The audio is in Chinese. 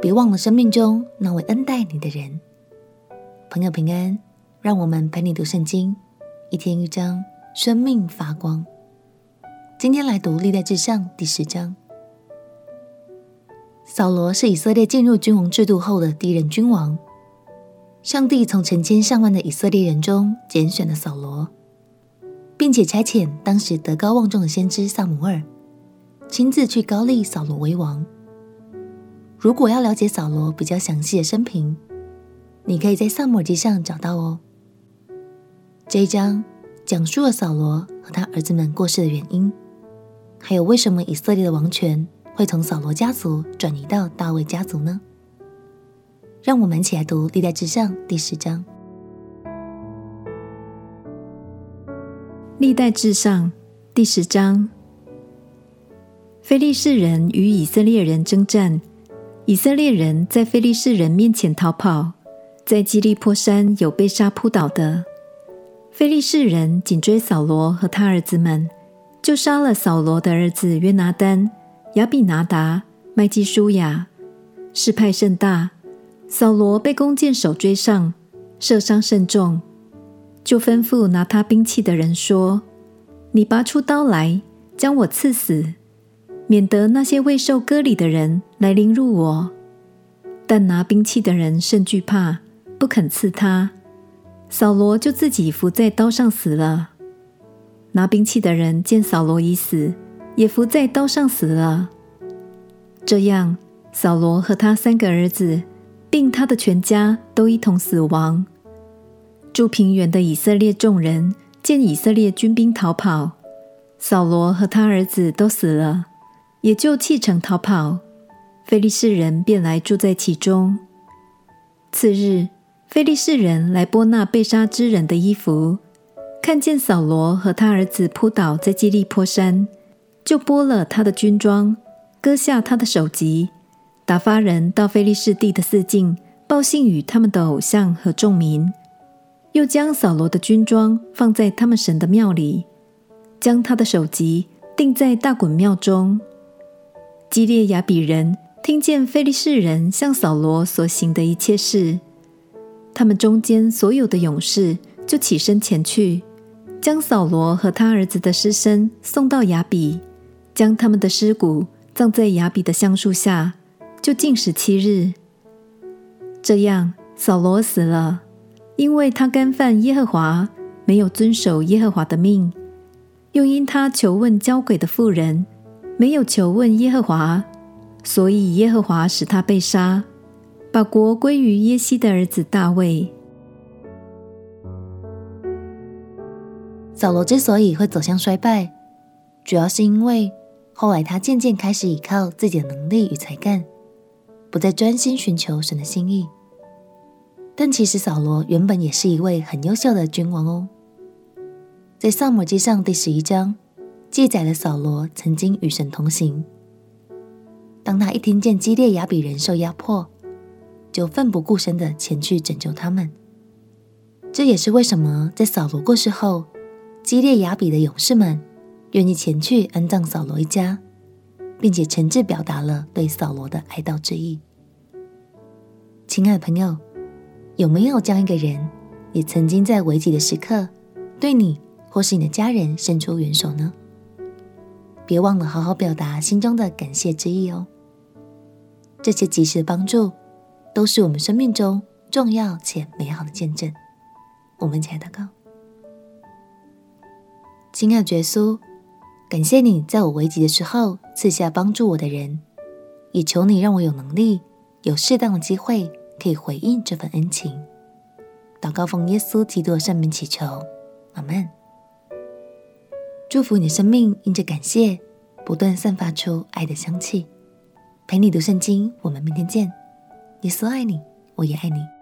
别忘了生命中那位恩待你的人。朋友平安，让我们陪你读圣经，一天一章，生命发光。今天来读历代志上第十章。扫罗是以色列进入君王制度后的第一任君王。上帝从成千上万的以色列人中拣选了扫罗，并且差遣当时德高望重的先知撒母耳，亲自去高丽扫罗为王。如果要了解扫罗比较详细的生平，你可以在撒母耳记上找到哦。这一章讲述了扫罗和他儿子们过世的原因，还有为什么以色列的王权会从扫罗家族转移到大卫家族呢？让我们一起来读《历代志上》第十章。《历代志上》第十章，非利士人与以色列人征战，以色列人在非利士人面前逃跑，在基利波山有被杀扑倒的。非利士人紧追扫罗和他儿子们，就杀了扫罗的儿子约拿单、亚比拿达、麦基舒亚，势派甚大。扫罗被弓箭手追上，射伤甚重，就吩咐拿他兵器的人说：“你拔出刀来，将我刺死，免得那些未受割礼的人来凌辱我。”但拿兵器的人甚惧怕，不肯刺他。扫罗就自己伏在刀上死了。拿兵器的人见扫罗已死，也伏在刀上死了。这样，扫罗和他三个儿子。并他的全家都一同死亡。住平原的以色列众人见以色列军兵逃跑，扫罗和他儿子都死了，也就弃城逃跑。菲利士人便来住在其中。次日，菲利士人来剥那被杀之人的衣服，看见扫罗和他儿子扑倒在基利波山，就剥了他的军装，割下他的首级。打发人到菲利士地的四境报信与他们的偶像和众民，又将扫罗的军装放在他们神的庙里，将他的首级钉在大衮庙中。基列雅比人听见非利士人向扫罗所行的一切事，他们中间所有的勇士就起身前去，将扫罗和他儿子的尸身送到雅比，将他们的尸骨葬在雅比的橡树下。就禁食七日。这样，扫罗死了，因为他干犯耶和华，没有遵守耶和华的命；又因他求问交鬼的妇人，没有求问耶和华，所以耶和华使他被杀，把国归于耶西的儿子大卫。扫罗之所以会走向衰败，主要是因为后来他渐渐开始依靠自己的能力与才干。不再专心寻求神的心意，但其实扫罗原本也是一位很优秀的君王哦。在撒母记上第十一章记载了扫罗曾经与神同行。当他一听见基列雅比人受压迫，就奋不顾身的前去拯救他们。这也是为什么在扫罗过世后，基列雅比的勇士们愿意前去安葬扫罗一家。并且诚挚表达了对扫罗的哀悼之意。亲爱的朋友，有没有这样一个人，也曾经在危急的时刻对你或是你的家人伸出援手呢？别忘了好好表达心中的感谢之意哦。这些及时的帮助，都是我们生命中重要且美好的见证。我们一起来祷告，亲爱的耶稣。感谢你在我危急的时候赐下帮助我的人，也求你让我有能力、有适当的机会可以回应这份恩情。祷告奉耶稣基督的圣名祈求，阿门。祝福你的生命因着感谢不断散发出爱的香气。陪你读圣经，我们明天见。耶稣爱你，我也爱你。